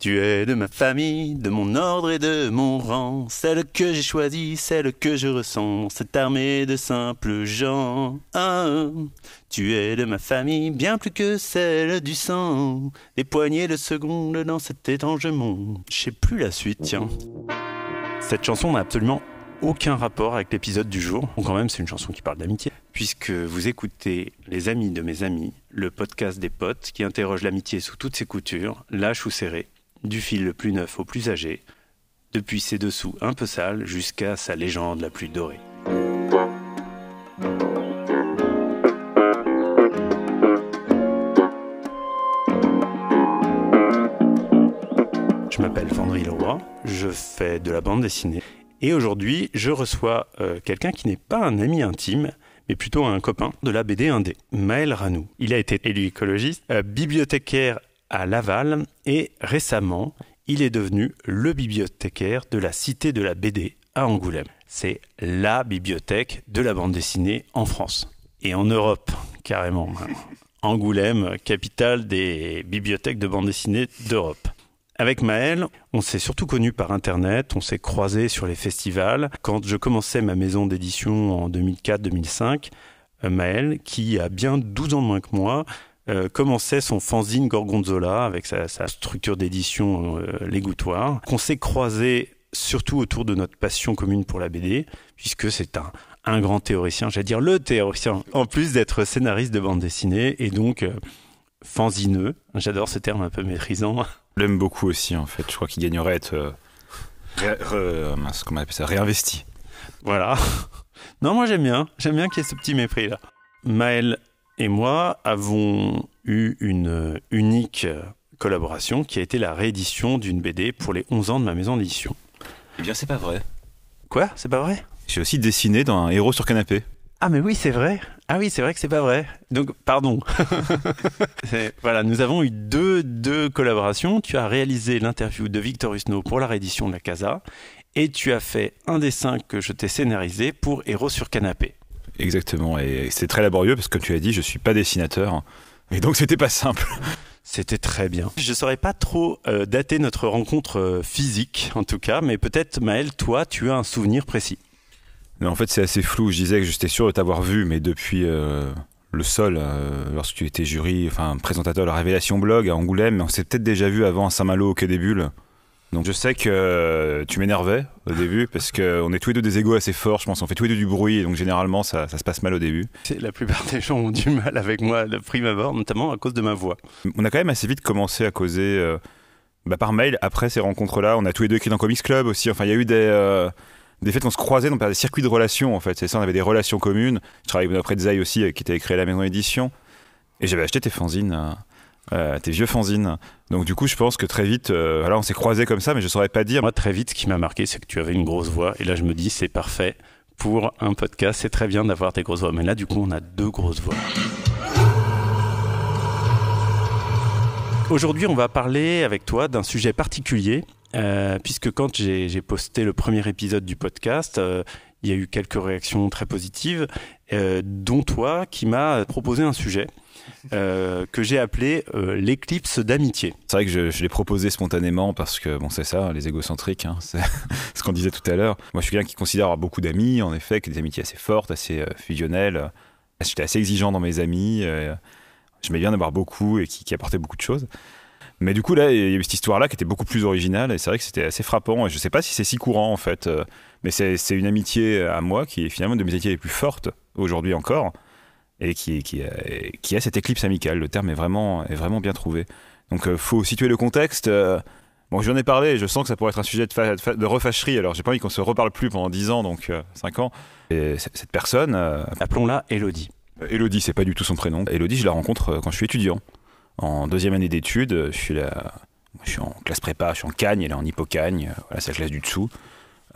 Tu es de ma famille, de mon ordre et de mon rang, celle que j'ai choisie, celle que je ressens, cette armée de simples gens. Tu es de ma famille, bien plus que celle du sang, des poignées de secondes dans cet étrange monde. Je sais plus la suite, tiens. Cette chanson n'a absolument aucun rapport avec l'épisode du jour. Quand même, c'est une chanson qui parle d'amitié. Puisque vous écoutez Les Amis de mes amis, le podcast des potes qui interroge l'amitié sous toutes ses coutures, lâche ou serré, du fil le plus neuf au plus âgé, depuis ses dessous un peu sales jusqu'à sa légende la plus dorée. Je m'appelle Vendry Leroy, je fais de la bande dessinée et aujourd'hui je reçois euh, quelqu'un qui n'est pas un ami intime, mais plutôt un copain de la BD 1D, Maël Ranou. Il a été élu écologiste, euh, bibliothécaire à Laval et récemment, il est devenu le bibliothécaire de la Cité de la BD à Angoulême. C'est la bibliothèque de la bande dessinée en France et en Europe carrément. Angoulême, capitale des bibliothèques de bande dessinée d'Europe. Avec Maël, on s'est surtout connu par Internet, on s'est croisé sur les festivals. Quand je commençais ma maison d'édition en 2004-2005, euh, Maël, qui a bien 12 ans moins que moi, euh, commençait son fanzine Gorgonzola avec sa, structure d'édition euh, L'Égouttoir, qu'on s'est croisé surtout autour de notre passion commune pour la BD, puisque c'est un, un grand théoricien, j'allais dire le théoricien, en plus d'être scénariste de bande dessinée et donc fanzineux. J'adore ce terme un peu maîtrisant. Je l'aime beaucoup aussi, en fait. Je crois qu'il gagnerait à être euh, euh, comment on appelle ça, réinvesti. Voilà. Non, moi j'aime bien. J'aime bien qu'il y ait ce petit mépris là. Maël et moi avons eu une unique collaboration qui a été la réédition d'une BD pour les 11 ans de ma maison d'édition. Eh bien, c'est pas vrai. Quoi? C'est pas vrai? J'ai aussi dessiné dans un héros sur canapé. Ah mais oui, c'est vrai. Ah oui, c'est vrai que c'est pas vrai. Donc pardon. voilà, nous avons eu deux, deux collaborations. Tu as réalisé l'interview de Victor Husneau pour la réédition de la Casa et tu as fait un dessin que je t'ai scénarisé pour Héros sur canapé. Exactement, et c'est très laborieux parce que comme tu as dit, je suis pas dessinateur et donc c'était pas simple. C'était très bien. Je saurais pas trop euh, dater notre rencontre euh, physique, en tout cas, mais peut-être Maël, toi, tu as un souvenir précis en fait, c'est assez flou. Je disais que j'étais sûr de t'avoir vu, mais depuis euh, le sol, lorsque tu étais jury, enfin présentateur de la Révélation Blog à Angoulême, on s'est peut-être déjà vu avant à Saint-Malo au Quai des Bulles. Donc je sais que euh, tu m'énervais au début parce qu'on est tous les deux des égos assez forts, je pense, on fait tous les deux du bruit, et donc généralement ça, ça se passe mal au début. La plupart des gens ont du mal avec moi de prime abord, notamment à cause de ma voix. On a quand même assez vite commencé à causer bah, par mail après ces rencontres-là. On a tous les deux écrit dans Comics Club aussi, enfin il y a eu des des faits qu'on se croisait donc par des circuits de relations en fait. C'est ça, on avait des relations communes. Je travaillais auprès de Zay aussi, euh, qui était créé la maison édition. Et j'avais acheté tes fanzines, euh, euh, tes vieux fanzines. Donc du coup, je pense que très vite, voilà, on s'est croisés comme ça, mais je saurais pas dire. Moi, très vite, ce qui m'a marqué, c'est que tu avais une grosse voix. Et là, je me dis, c'est parfait pour un podcast. C'est très bien d'avoir tes grosses voix. Mais là, du coup, on a deux grosses voix. Aujourd'hui, on va parler avec toi d'un sujet particulier euh, puisque quand j'ai posté le premier épisode du podcast, euh, il y a eu quelques réactions très positives, euh, dont toi qui m'as proposé un sujet. que j'ai appelé l'éclipse d'amitié. C'est vrai que je, je l'ai proposé spontanément parce que bon c'est ça, les égocentriques, hein, c'est ce qu'on disait tout à l'heure. Moi je suis quelqu'un qui considère avoir beaucoup d'amis, en effet, qui des amitiés assez fortes, assez fusionnelles. J'étais assez exigeant dans mes amis. je m'aimais bien d'avoir beaucoup et qui, qui apportaient beaucoup de choses. Mais du coup, là, il y a eu cette histoire-là qui était beaucoup plus originale et c'est vrai que c'était assez frappant. Et je sais pas si c'est si courant en fait, euh, mais c'est une amitié à moi qui est finalement une de mes amitiés les plus fortes aujourd'hui encore et qui, qui, qui a cette éclipse amicale. Le terme est vraiment, est vraiment bien trouvé. Donc, il euh, faut situer le contexte. Euh, bon, j'en ai parlé, je sens que ça pourrait être un sujet de, de refâcherie, alors j'ai pas envie qu'on se reparle plus pendant 10 ans, donc 5 ans. Et cette personne. Appelons-la Elodie. Elodie, c'est pas du tout son prénom. Elodie, je la rencontre quand je suis étudiant en deuxième année d'études. Je suis là, je suis en classe prépa, je suis en cagne, elle est en hypocagne. Voilà, c'est la classe du dessous.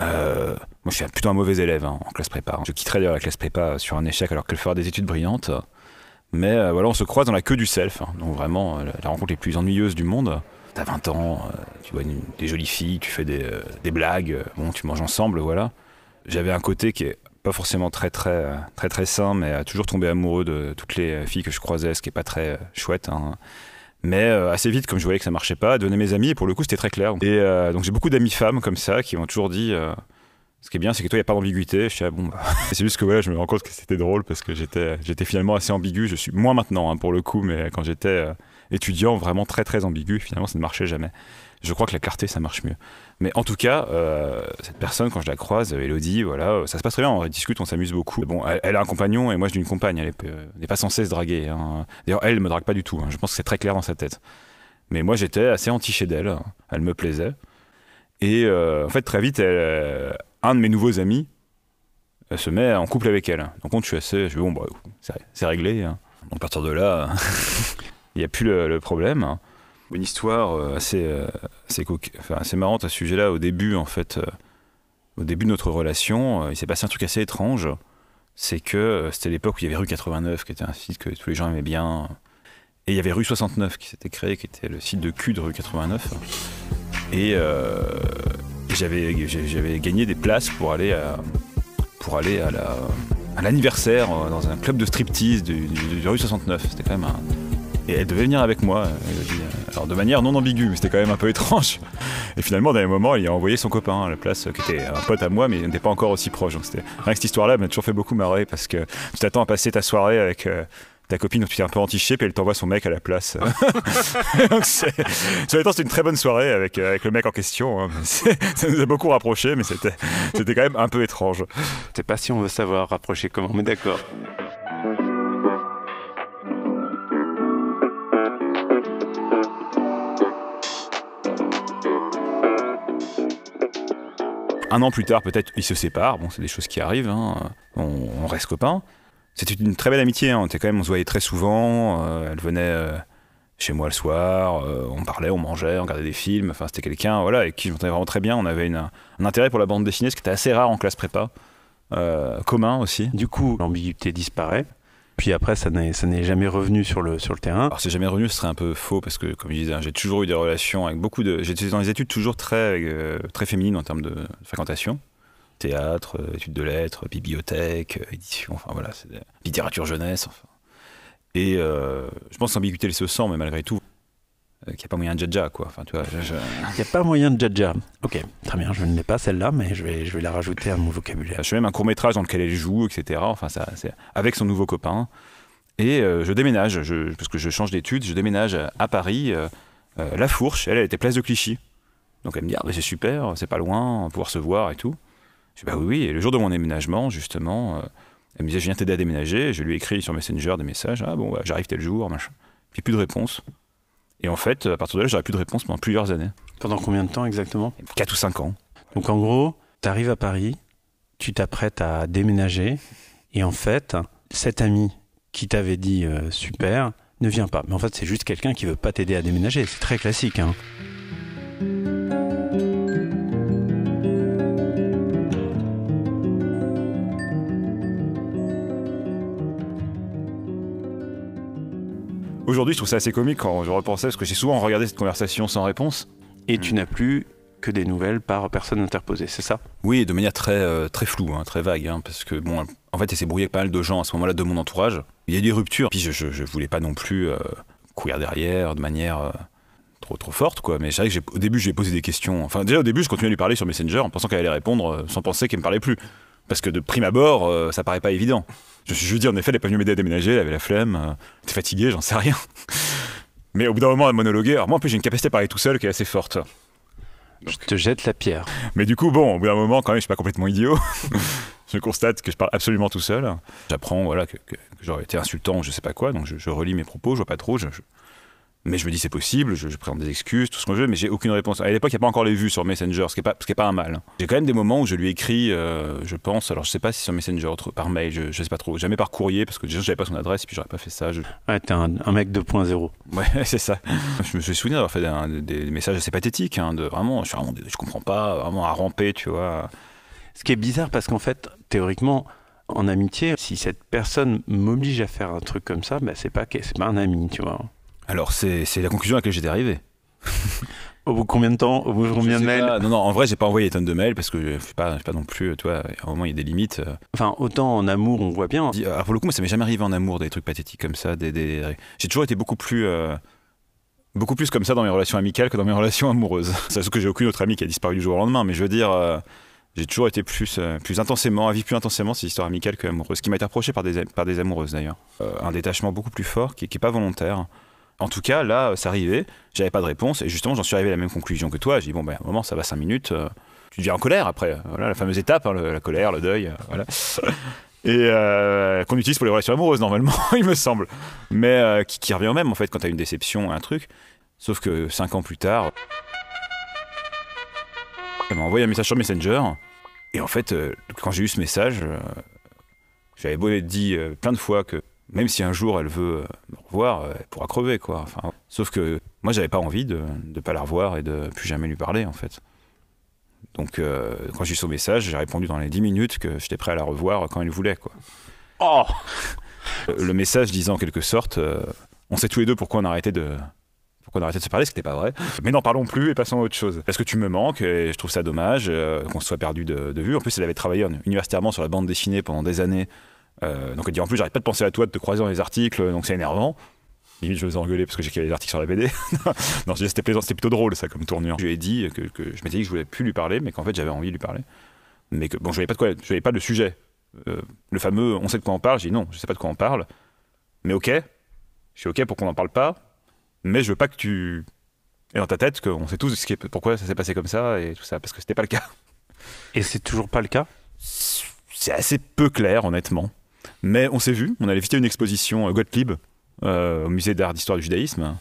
Euh, moi, je suis plutôt un mauvais élève hein, en classe prépa. Je quitterai d'ailleurs la classe prépa sur un échec alors qu'elle fera des études brillantes. Mais euh, voilà, on se croise dans la queue du self. Hein. donc vraiment, euh, la rencontre les plus ennuyeuse du monde. T'as 20 ans, tu vois des jolies filles, tu fais des, des blagues, bon, tu manges ensemble, voilà. J'avais un côté qui est pas forcément très très très très sain, mais toujours tombé amoureux de toutes les filles que je croisais, ce qui est pas très chouette. Hein. Mais assez vite, comme je voyais que ça marchait pas, donner mes amis, et pour le coup, c'était très clair. Et donc j'ai beaucoup d'amis femmes comme ça qui m'ont toujours dit ce qui est bien, c'est que toi, il n'y a pas d'ambiguïté. Je suis ah, bon, bah. c'est juste que ouais, je me rends compte que c'était drôle parce que j'étais, j'étais finalement assez ambigu. Je suis moins maintenant hein, pour le coup, mais quand j'étais euh, étudiant, vraiment très très ambigu. Finalement, ça ne marchait jamais. Je crois que la clarté, ça marche mieux. Mais en tout cas, euh, cette personne, quand je la croise, Elodie, voilà, ça se passe très bien. On discute, on s'amuse beaucoup. Bon, elle, a un compagnon et moi, j'ai une compagne. Elle n'est pas censée se draguer. Hein. D'ailleurs, elle ne me drague pas du tout. Hein. Je pense que c'est très clair dans sa tête. Mais moi, j'étais assez anti d'elle. Elle me plaisait. Et euh, en fait, très vite, un de mes nouveaux amis se met en couple avec elle. Donc, je suis assez. Je bon, bah, c'est réglé. Hein. Donc, à partir de là, il n'y a plus le, problème. Une histoire euh, assez, euh, assez, marrante à ce sujet-là. Au début, en fait, euh, au début de notre relation, il s'est passé un truc assez étrange. C'est que c'était l'époque où il y avait rue 89, qui était un site que tous les gens aimaient bien. Et il y avait rue 69 qui s'était créé, qui était le site de cul de rue 89. Et j'avais, j'avais gagné des places pour aller à, pour aller à, la, à l'anniversaire dans un club de striptease du, du, rue 69. C'était quand même un... Et elle devait venir avec moi. Alors de manière non ambiguë, mais c'était quand même un peu étrange. Et finalement, dans les moments, il a envoyé son copain à la place, qui était un pote à moi, mais il n'était pas encore aussi proche. Donc c'était... Rien que cette histoire-là m'a toujours fait beaucoup marrer parce que tu t'attends à passer ta soirée avec euh, ta copine, tu es un peu anti puis elle t'envoie son mec à la place. Donc c'est, c'est une très bonne soirée avec, euh, avec le mec en question. Hein. Ça nous a beaucoup rapprochés, mais c'était, c'était quand même un peu étrange. Je sais pas si on veut savoir rapprocher comment, mais d'accord. Un an plus tard, peut-être, ils se séparent. Bon, c'est des choses qui arrivent. Hein. on reste copains. C'était une très belle amitié. Hein. On, on se voyait très souvent. Euh, elle venait euh, chez moi le soir. Euh, on parlait, on mangeait, on regardait des films. Enfin, c'était quelqu'un voilà, avec qui je m'entendais vraiment très bien. On avait une, un intérêt pour la bande dessinée, ce qui était assez rare en classe prépa. commun aussi. Du coup, l'ambiguïté disparaît. Puis après, ça n'est, jamais revenu sur le, terrain. Alors, c'est jamais revenu, ce serait un peu faux parce que, comme je disais, hein, j'ai toujours eu des relations avec beaucoup de. J'étais dans les études toujours très, très féminines en termes de fréquentation théâtre, euh, études de lettres, bibliothèque, euh, édition, enfin voilà, littérature jeunesse. Enfin. Et euh, je pense qu'ambiguïté elle se sent, mais malgré tout, qu'il n'y a pas moyen de jaja, quoi. Enfin, tu vois, Il n'y a pas moyen de jaja. Ok, très bien, je ne l'ai pas celle-là, mais je vais, je vais la rajouter à mon vocabulaire. Je fais même un court-métrage dans lequel elle joue, etc. Enfin, ça, c'est avec son nouveau copain. Et je déménage, je, parce que je change d'études, je déménage à Paris, La Fourche, elle, elle était place de Clichy. Donc elle me dit, ah, c'est super, c'est pas loin, on va pouvoir se voir et tout. Je dis bah oui, oui. Et le jour de mon déménagement, justement, euh, elle me disait je viens t'aider à déménager. je lui ai écrit sur Messenger des messages ah bon, j'arrive tel jour, machin. Puis plus de réponse. Et en fait, à partir de là, j'aurais plus de réponse pendant plusieurs années. Pendant combien de temps exactement 4 ou 5 ans. Donc en gros, tu arrives à Paris, tu t'apprêtes à déménager, et en fait, cet ami qui t'avait dit euh, super ne vient pas. Mais en fait, c'est juste quelqu'un qui veut pas t'aider à déménager. C'est très classique. Hein. Aujourd'hui, je trouve ça assez comique quand je repensais, parce que j'ai souvent regardé cette conversation sans réponse. Et tu n'as plus que des nouvelles par personne interposée, c'est ça? Oui, de manière très, euh, très floue, hein, très vague, hein, parce que, bon, en fait, il s'est brouillé avec pas mal de gens à ce moment-là de mon entourage. Il y a des ruptures, puis je, je, voulais pas non plus euh, courir derrière de manière euh, trop, trop forte, quoi. Mais c'est vrai que au début, j'ai posé des questions. Enfin, déjà, au début, je continuais à lui parler sur Messenger en pensant qu'elle allait répondre sans penser qu'elle me parlait plus. Parce que de prime abord, ça paraît pas évident. Je, je dis en effet, elle n'est pas venue m'aider à déménager, elle avait la flemme, euh, elle était fatiguée, j'en sais rien. Mais au bout d'un moment, elle monologuait. Alors moi, en plus, j'ai une capacité à parler tout seul qui est assez forte. je te jette la pierre. Mais du coup, bon, au bout d'un moment, quand même, je suis pas complètement idiot. je constate que je parle absolument tout seul. J'apprends, voilà, que, j'aurais été insultant, je sais pas quoi, donc je, relis mes propos, je vois pas trop, je, mais je me dis c'est possible, je, présente des excuses, tout ce qu'on veut, mais j'ai aucune réponse. À l'époque, il n'y a pas encore les vues sur Messenger, ce qui n'est pas, pas un mal. J'ai quand même des moments où je lui écris, euh, je pense, alors je sais pas si sur Messenger, par mail, je, je sais pas trop, jamais par courrier, parce que déjà j'avais pas son adresse, et puis j'aurais pas fait ça. Je... Ouais, t'es un, un, mec 2.0. Ouais, c'est ça. je me suis souvenu d'avoir fait des, messages assez pathétiques, hein, de vraiment, je, vraiment, je comprends pas, vraiment à ramper, tu vois. Ce qui est bizarre, parce qu'en fait, théoriquement, en amitié, si cette personne m'oblige à faire un truc comme ça, bah, c'est pas, c'est pas un ami, tu vois. Alors, c'est la conclusion à laquelle j'étais arrivé. Au bout de combien de temps Au bout de combien de mails Non, non, en vrai, j'ai pas envoyé des tonnes de mails parce que je suis pas, pas non plus, toi, à un moment, il y a des limites. Enfin, autant en amour, on voit bien. Alors, pour le coup, moi, ça m'est jamais arrivé en amour, des trucs pathétiques comme ça. Des, J'ai toujours été beaucoup plus. Euh, beaucoup plus comme ça dans mes relations amicales que dans mes relations amoureuses. C'est ce que j'ai aucune autre amie qui a disparu du jour au lendemain, mais je veux dire, euh, j'ai toujours été plus, euh, plus intensément, à vivre plus intensément ces histoires amicales que amoureuses, ce qui m'a été reproché par des, par des amoureuses d'ailleurs. Euh, un détachement beaucoup plus fort qui n'est pas volontaire. En tout cas, là, ça arrivait, j'avais pas de réponse, et justement, j'en suis arrivé à la même conclusion que toi. J'ai dit, bon, ben, à un moment, ça va 5 minutes, tu deviens en colère après. Voilà, la fameuse étape, hein, la colère, le deuil, voilà. et qu'on utilise pour les relations amoureuses normalement, il me semble, mais qui, revient au même en fait quand tu as une déception, un truc. Sauf que cinq ans plus tard, elle m'a envoyé un message sur Messenger. Et en fait, euh, quand j'ai eu ce message, euh, j'avais beau dit euh, plein de fois que même si un jour elle veut me revoir, elle pourra crever, quoi. Enfin, sauf que moi, j'avais pas envie de ne pas la revoir et de plus jamais lui parler, en fait. Donc, quand j'ai eu son message, j'ai répondu dans les 10 minutes que j'étais prêt à la revoir quand elle voulait, quoi. Oh Le message disant en quelque sorte, on sait tous les deux pourquoi on a arrêté de, qu'on a arrêté de se parler, ce qui n'était pas vrai. Mais n'en parlons plus et passons à autre chose. Parce que tu me manques et je trouve ça dommage euh, qu'on se soit perdu de, vue. En plus, elle avait travaillé universitairement sur la bande dessinée pendant des années. Euh, donc elle dit en plus, j'arrête pas de penser à toi, de te croiser dans les articles, donc c'est énervant. Limite, je me engueuler parce que j'écrivais des articles sur la BD. non, c'était plaisant, c'était plutôt drôle ça comme tournure. Je lui ai dit que, je m'étais dit que je voulais plus lui parler, mais qu'en fait j'avais envie de lui parler. Mais que bon, je voyais pas de quoi, je voyais pas de sujet. Euh, le fameux on sait de quoi on parle, j'ai dit non, je sais pas de quoi on parle. Mais ok, je suis ok pour qu'on n'en parle pas, mais je veux pas que tu aies dans ta tête qu'on sait tous ce qui est, pourquoi ça s'est passé comme ça et tout ça, parce que c'était pas le cas. Et c'est toujours pas le cas? C'est assez peu clair, honnêtement. Mais on s'est vu, on allait visiter une exposition euh, Gottlieb euh, au musée d'art d'histoire du judaïsme.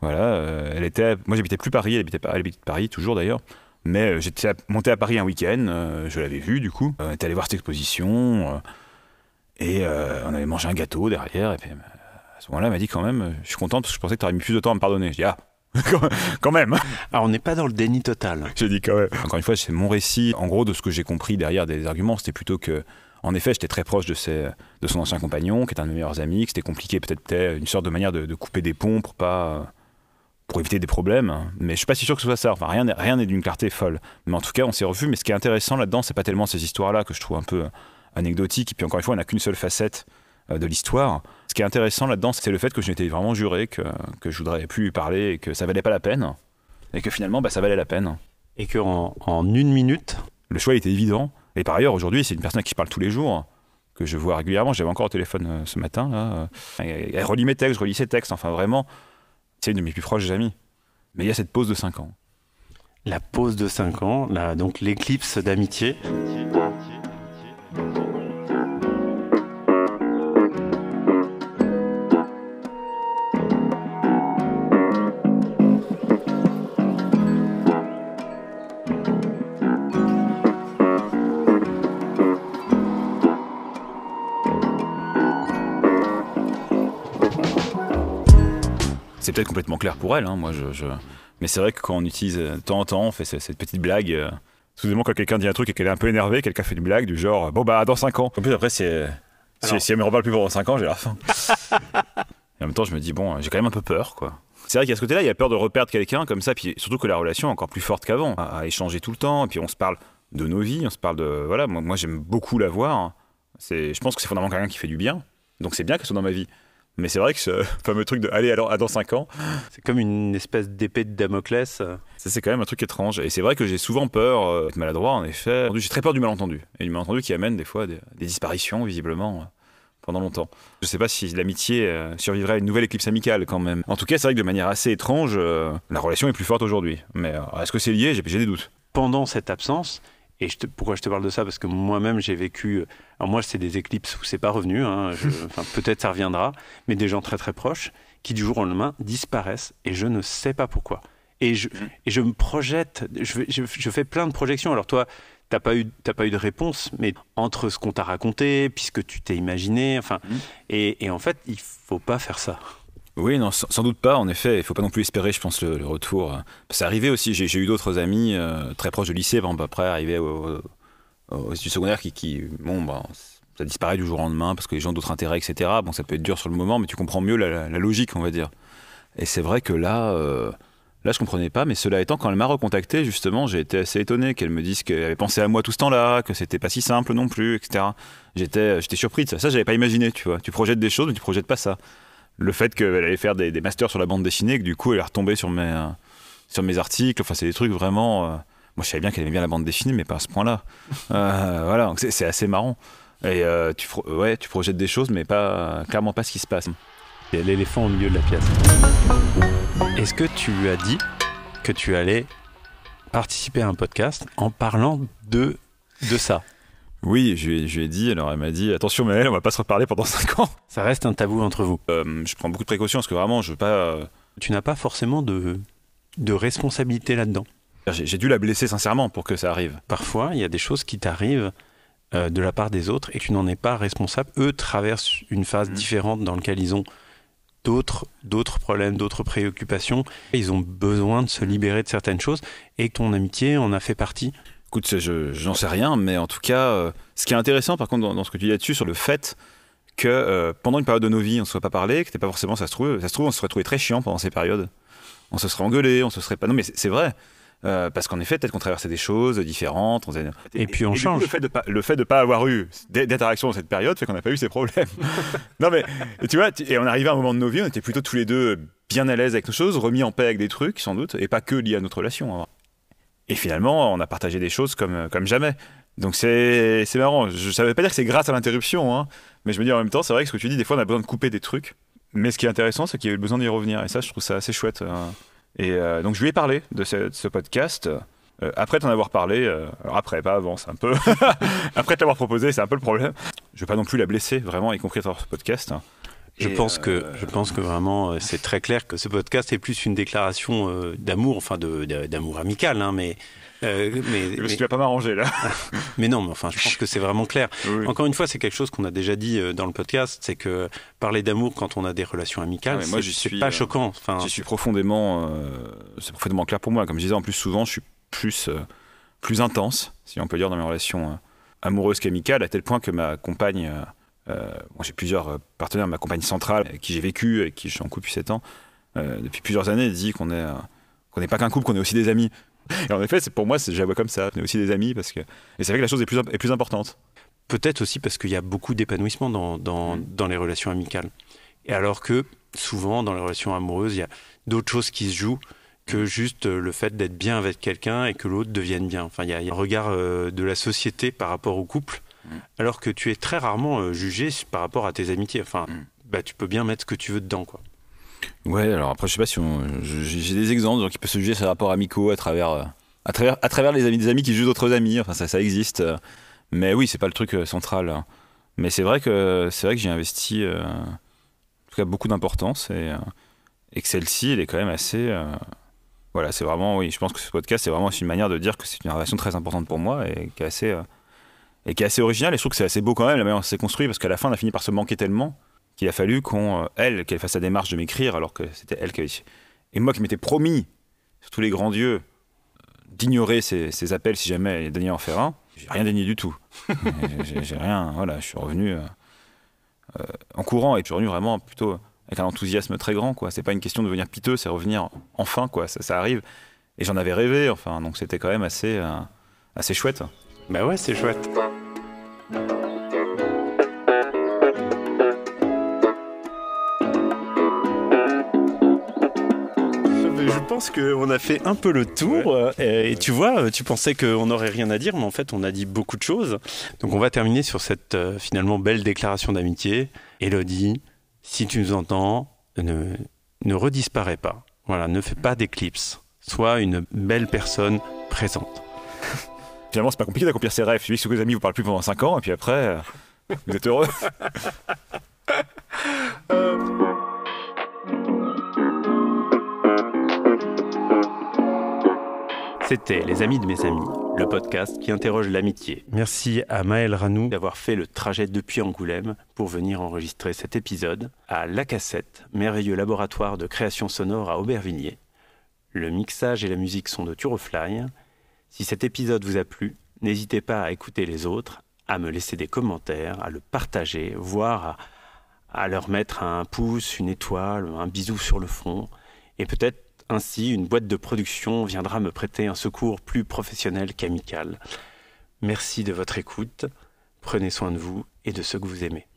Voilà, euh, elle était, moi j'habitais plus Paris, elle habitait, elle habitait Paris toujours d'ailleurs. Mais j'étais monté à Paris un week-end, je l'avais vu du coup. On était allé voir cette exposition et on avait mangé un gâteau derrière. Et puis ce moment-là, elle m'a dit quand même, je suis contente parce que je pensais que tu aurais mis plus de temps à me pardonner. Je dis, ah, quand même. Ah, on n'est pas dans le déni total. J'ai dit quand même. Encore une fois, c'est mon récit. En gros, de ce que j'ai compris derrière des arguments, c'était plutôt que, en effet, j'étais très proche de, ses, de son ancien compagnon, qui est un de mes meilleurs amis, que c'était compliqué, peut-être peut une sorte de manière de, couper des ponts pour pas pour éviter des problèmes. Mais je suis pas si sûr que ce soit ça. Enfin, rien, rien n'est d'une clarté folle. Mais en tout cas, on s'est revu. Mais ce qui est intéressant là-dedans, c'est pas tellement ces histoires-là que je trouve un peu anecdotiques. Et puis encore une fois, on n'a qu'une seule facette euh, de l'histoire. Ce qui est intéressant là-dedans, c'est le fait que je m'étais vraiment juré que, que je voudrais plus lui parler et que ça valait pas la peine. Et que finalement, bah, ça valait la peine. Et qu'en en une minute. Le choix était évident. Et par ailleurs, aujourd'hui, c'est une personne qui parle tous les jours, que je vois régulièrement. J'avais encore au téléphone euh, ce matin. Là. Elle relit mes textes, je relis ses textes. Enfin, vraiment, c'est une de mes plus proches amies. Mais il y a cette pause de 5 ans. La pause de 5 ans, là, donc l'éclipse d'amitié. Peut-être complètement clair pour elle. Hein, moi, je, Mais c'est vrai que quand on utilise de temps en temps, on fait cette petite blague. Euh, Excusez-moi, quand quelqu'un dit un truc et qu'elle est un peu énervée, quelqu'un fait une blague du genre Bon, bah, dans 5 ans. En plus, après, si, si, elle me reparle plus pendant 5 ans, j'ai la fin. et en même temps, je me dis Bon, j'ai quand même un peu peur, quoi. C'est vrai qu'à ce côté-là, il y a peur de reperdre quelqu'un comme ça, puis surtout que la relation est encore plus forte qu'avant, à, échanger tout le temps, et puis on se parle de nos vies, on se parle de. Voilà, moi, moi j'aime beaucoup la voir. Je pense que c'est fondamentalement quelqu'un qui fait du bien, donc c'est bien qu'elle soit dans ma vie. Mais c'est vrai que ce fameux truc de aller à dans 5 ans. C'est comme une espèce d'épée de Damoclès. Ça, c'est quand même un truc étrange. Et c'est vrai que j'ai souvent peur euh, d'être maladroit, en effet. J'ai très peur du malentendu. Et du malentendu qui amène des fois des, disparitions, visiblement, euh, pendant longtemps. Je sais pas si l'amitié euh, survivrait à une nouvelle éclipse amicale, quand même. En tout cas, c'est vrai que de manière assez étrange, la relation est plus forte aujourd'hui. Mais est-ce que c'est lié? J'ai des doutes. Pendant cette absence, et pourquoi je te parle de ça? Parce que moi-même, j'ai vécu. Euh, alors, moi, c'est des éclipses où c'est pas revenu. Hein, peut-être ça reviendra. Mais des gens très, très proches qui, du jour au lendemain, disparaissent. Et je ne sais pas pourquoi. Et je, et je me projette. Je, je, fais plein de projections. Alors, toi, t'as pas eu pas eu de réponse mais entre ce qu'on t'a raconté puisque tu t'es imaginé enfin mmh. et, et, en fait il faut pas faire ça oui, non, sans, doute pas, en effet. Il faut pas non plus espérer, je pense, le, retour. C'est arrivé aussi, j'ai eu d'autres amis euh, très proches de lycée, par après, arrivés au, au, au secondaire, qui, qui bon, bah, ça disparaît du jour au lendemain parce que les gens ont d'autres intérêts, etc. Bon, ça peut être dur sur le moment, mais tu comprends mieux la, logique, on va dire. Et c'est vrai que là, euh, là, je comprenais pas, mais cela étant, quand elle m'a recontacté, justement, j'ai été assez étonné qu'elle me dise qu'elle avait pensé à moi tout ce temps-là, que c'était pas si simple non plus, etc. J'étais, j'étais surpris de ça. Ça, j'avais pas imaginé, tu vois. Tu projettes des choses, mais tu projettes pas ça. Le fait qu'elle allait faire des, masters sur la bande dessinée, que du coup elle est retombée sur mes, sur mes articles. Enfin, c'est des trucs vraiment. euh, moi, je savais bien qu'elle aimait bien la bande dessinée, mais pas à ce point-là. Euh, voilà, donc c'est assez marrant. Et euh, tu, ouais, tu projettes des choses, mais pas clairement pas ce qui se passe. Il y a l'éléphant au milieu de la pièce. Est-ce que tu lui as dit que tu allais participer à un podcast en parlant de, de ça? Oui, je lui, ai, je lui ai dit, alors elle m'a dit attention, Maël, on va pas se reparler pendant 5 ans. Ça reste un tabou entre vous. Euh, je prends beaucoup de précautions parce que vraiment, je veux pas. euh, Tu n'as pas forcément de, de responsabilité là-dedans. j'ai j'ai dû la blesser sincèrement pour que ça arrive. Parfois, il y a des choses qui t'arrivent euh, de la part des autres et tu n'en es pas responsable. Eux traversent une phase Mhm. différente dans laquelle ils ont d'autres d'autres problèmes, d'autres préoccupations. Ils ont besoin de se libérer de certaines choses et que ton amitié en a fait partie. Écoute, je j'en sais rien, mais en tout cas, euh, ce qui est intéressant par contre dans, dans ce que tu dis là-dessus, sur le fait que euh, pendant une période de nos vies, on ne se soit pas parlé, que c'était pas forcément, ça se trouve, ça se trouve, on se serait trouvé très chiant pendant ces périodes. On se serait engueulé, on se serait pas. Non, mais c'est vrai. Euh, parce qu'en effet, peut-être qu'on traversait des choses différentes. on faisait- Et puis on coup, change. le fait de pas, le fait de pas avoir eu d'interaction dans cette période fait qu'on n'a pas eu ces problèmes. non mais et tu vois, tu- et on arrivait à un moment de nos vies, on était plutôt tous les deux bien à l'aise avec nos choses, remis en paix avec des trucs sans doute, et pas que liés à notre relation. hein. Et finalement, on a partagé des choses comme comme jamais. Donc c'est marrant. Je savais pas dire que c'est grâce à l'interruption, hein, mais je me dis en même temps, c'est vrai que ce que tu dis, des fois, on a besoin de couper des trucs. Mais ce qui est intéressant, c'est qu'il y a eu besoin d'y revenir, et ça, je trouve ça assez chouette. hein. Et euh, donc je lui ai parlé de ce, podcast. Euh, après t'en avoir parlé, euh, après, pas avant, c'est un peu. après te l'avoir proposé, c'est un peu le problème. Je vais pas non plus la blesser, vraiment, y compris dans ce podcast. Je Et, pense que euh, je pense que vraiment euh, c'est très clair que ce podcast est plus une déclaration euh, d'amour, enfin d'amour amical, hein, mais euh, mais, Parce que mais, tu vas pas m'arranger là. mais non, mais enfin je pense que c'est vraiment clair. Oui. Encore une fois, c'est quelque chose qu'on a déjà dit dans le podcast, c'est que parler d'amour quand on a des relations amicales, Ah moi, c'est pas euh, choquant. Enfin, J'y suis profondément, euh, c'est profondément clair pour moi. Comme je disais, en plus souvent, je suis plus, plus intense, si on peut dire, dans mes relations amoureuses qu'amicales, à tel point que ma compagne, bon, j'ai plusieurs euh, partenaires, ma compagne centrale, avec qui j'ai vécu, avec qui je suis en couple depuis 7 ans, euh, depuis plusieurs années, dit qu'on est, euh, qu'on n'est pas qu'un couple, qu'on est aussi des amis. Et en effet, c'est pour moi, c'est- je la vois comme ça. On est aussi des amis parce que, et c'est vrai que la chose est plus, imp- est plus importante. Peut-être aussi parce qu'il y a beaucoup d'épanouissement dans, dans, Mm. dans les relations amicales. Et alors que souvent, dans les relations amoureuses, il y a d'autres choses qui se jouent que juste euh, le fait d'être bien avec quelqu'un et que l'autre devienne bien. Enfin, il y a, il y a un regard euh, de la société par rapport au couple, Mm. alors que tu es très rarement euh, jugé par rapport à tes amitiés. Enfin, Mm. bah, tu peux bien mettre ce que tu veux dedans, quoi. Ouais, alors après, je sais pas si on... j'ai des exemples gens qui peuvent se juger ses rapports amicaux à travers, euh, à travers, à travers les amis des amis qui jugent d'autres amis. Enfin, ça, ça existe. euh. Mais oui, c'est pas le truc central. hein. Mais c'est vrai que c'est vrai que j'ai investi, euh, en tout cas, beaucoup d'importance et, euh, et que celle-ci, elle est quand même assez. euh, Voilà, c'est vraiment, oui, je pense que ce podcast, c'est vraiment aussi une manière de dire que c'est une relation très importante pour moi et qui est assez, et qui est assez originale. Et je trouve que c'est assez beau quand même la manière dont c'est construit parce qu'à la fin, on a fini par se manquer tellement qu'il a fallu qu'on, euh, elle, qu'elle fasse la démarche de m'écrire alors que c'était elle qui avait. Et moi qui m'étais promis, sur tous les grands dieux, euh, d'ignorer ses, ses appels si jamais daignait en faire un, j'ai rien dénié du tout. J'ai- rien, voilà, je suis revenu euh, euh, en courant et je suis revenu vraiment plutôt avec un enthousiasme très grand, quoi. C'est pas une question de devenir piteux, c'est revenir enfin, quoi. Ça, ça arrive. Et j'en avais rêvé, enfin, donc c'était quand même assez, euh, assez chouette. Bah ouais, c'est chouette. Je pense qu'on a fait un peu le tour. euh, Et, et tu vois, tu pensais qu'on n'aurait rien à dire, mais en fait, on a dit beaucoup de choses. Donc, on va terminer sur cette euh, finalement belle déclaration d'amitié. Elodie, si tu nous entends, ne, ne redisparais pas. Voilà, ne fais pas d'éclipse. Sois une belle personne présente. Finalement, c'est pas compliqué d'accomplir ses rêves. Suffit que vos amis vous parlent plus pendant 5 ans, et puis après, euh, vous êtes heureux. C'était Les Amis de mes amis, le podcast qui interroge l'amitié. Merci à Maël Ranou d'avoir fait le trajet depuis Angoulême pour venir enregistrer cet épisode, à La Cassette, merveilleux laboratoire de création sonore à Aubervilliers. Le mixage et la musique sont de Turofly. Si cet épisode vous a plu, n'hésitez pas à écouter les autres, à me laisser des commentaires, à le partager, voire à, leur mettre un pouce, une étoile, un bisou sur le front, et peut-être ainsi, une boîte de production viendra me prêter un secours plus professionnel qu'amical. Merci de votre écoute. Prenez soin de vous et de ceux que vous aimez.